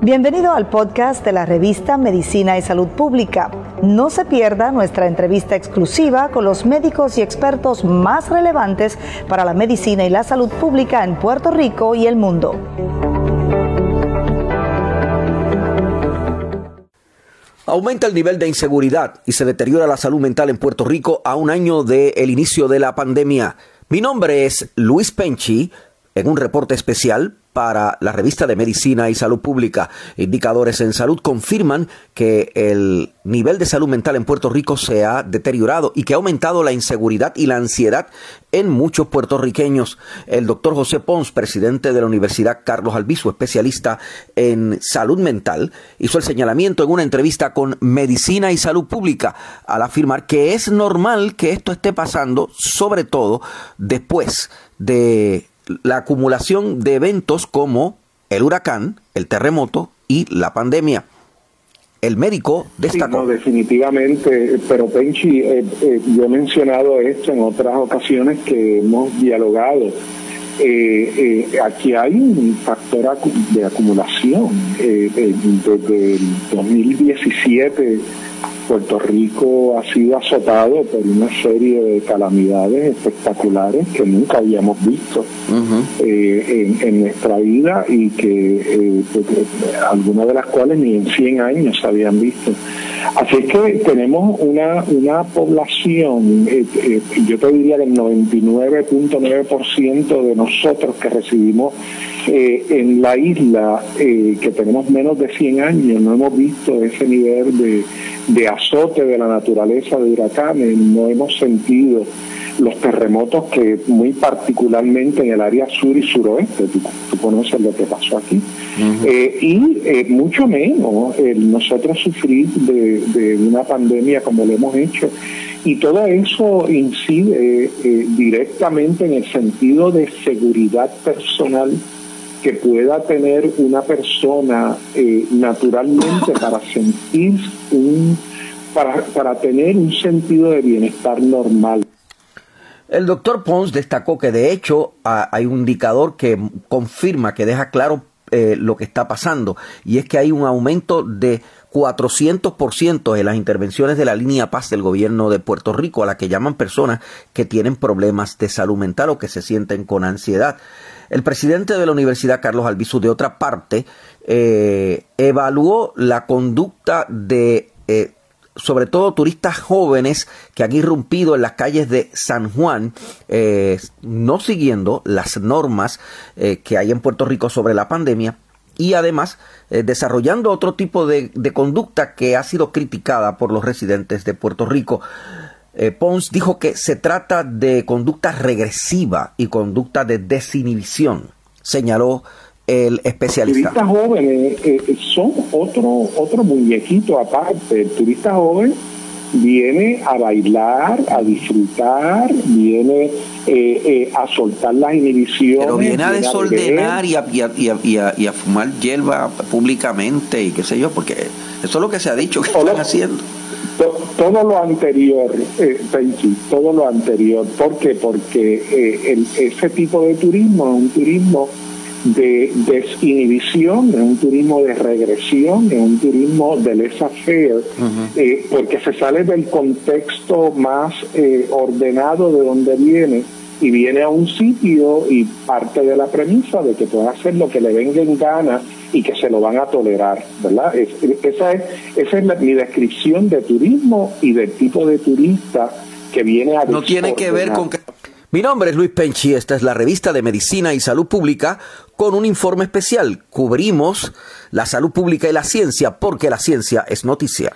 Bienvenido al podcast de la revista Medicina y Salud Pública. No se pierda nuestra entrevista exclusiva con los médicos y expertos más relevantes para la medicina y la salud pública en Puerto Rico y el mundo. Aumenta el nivel de inseguridad y se deteriora la salud mental en Puerto Rico a un año del inicio de la pandemia. Mi nombre es Luis Penchi en un reporte especial para la revista de Medicina y Salud Pública. Indicadores en salud confirman que el nivel de salud mental en Puerto Rico se ha deteriorado y que ha aumentado la inseguridad y la ansiedad en muchos puertorriqueños. El doctor José Pons, presidente de la Universidad Carlos Albizu, especialista en salud mental, hizo el señalamiento en una entrevista con Medicina y Salud Pública al afirmar que es normal que esto esté pasando, sobre todo después de la acumulación de eventos como el huracán, el terremoto y la pandemia. El médico destacó. no, definitivamente, pero Penchi, eh, eh, yo he mencionado esto en otras ocasiones que hemos dialogado. Eh, aquí hay un factor de acumulación. desde el 2017 Puerto Rico ha sido azotado por una serie de calamidades espectaculares que nunca habíamos visto eh, en, nuestra vida y que eh, pues, algunas de las cuales ni en 100 años se habían visto. Así es que tenemos una, una población, eh, yo te diría que el 99.9% de nosotros que recibimos en la isla, que tenemos menos de 100 años, no hemos visto ese nivel de de azote de la naturaleza de huracanes, no hemos sentido los terremotos que muy particularmente en el área sur y suroeste, tú, conoces lo que pasó aquí, eh, y eh, mucho menos nosotros sufrir de, una pandemia como lo hemos hecho. Y todo eso incide eh, directamente en el sentido de seguridad personal que pueda tener una persona eh, naturalmente para sentir un, para, para tener un sentido de bienestar normal. El doctor Pons destacó que de hecho hay un indicador que confirma, que deja claro eh, lo que está pasando, y es que hay un aumento de 400% en las intervenciones de la línea paz del gobierno de Puerto Rico, a la que llaman personas que tienen problemas de salud mental o que se sienten con ansiedad. El presidente de la Universidad, Carlos Albizu, de otra parte, eh, evaluó la conducta de eh, sobre todo turistas jóvenes que han irrumpido en las calles de San Juan, eh, no siguiendo las normas que hay en Puerto Rico sobre la pandemia y además desarrollando otro tipo de, de, conducta que ha sido criticada por los residentes de Puerto Rico. Eh, Pons dijo que se trata de conducta regresiva y conducta de desinhibición, señaló el especialista. Turistas jóvenes eh, eh, son otro, otro muñequito aparte. El turista joven viene a bailar, a disfrutar, viene a soltar las inhibiciones. Pero viene a desordenar y a, y, a, fumar hierba públicamente y qué sé yo, porque eso es lo que se ha dicho que están haciendo todo lo anterior, eh, todo lo anterior. ¿Por qué? Porque eh, ese tipo de turismo es un turismo de desinhibición, es un turismo de regresión, es un turismo de laissez-faire, eh, porque se sale del contexto más eh, ordenado de donde viene y viene a un sitio y parte de la premisa de que puede hacer lo que le venga en gana y que se lo van a tolerar, ¿verdad? esa es, esa es mi descripción de turismo y del tipo de turista que viene a... No tiene que ver con que... Mi nombre es Luis Penchi, esta es la revista de Medicina y Salud Pública con un informe especial. Cubrimos la salud pública y la ciencia porque la ciencia es noticia.